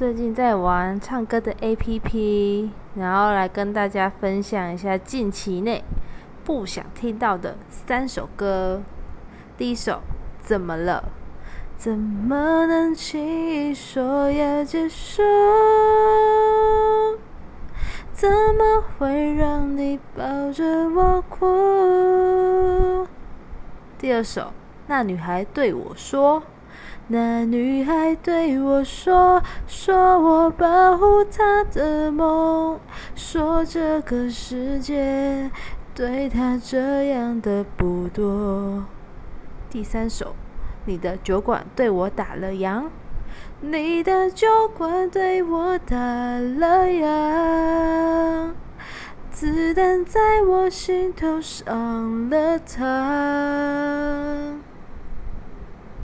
最近在玩唱歌的 APP，然后来跟大家分享一下近期内不想听到的三首歌。第一首，怎么了？怎么能轻易说要结束？怎么会让你抱着我哭？第二首，那女孩对我说。那女孩对我说：“说我保护她的梦，说这个世界对她这样的不多。”第三首，你的酒馆对我打了烊，你的酒馆对我打了烊，子弹在我心头上了膛。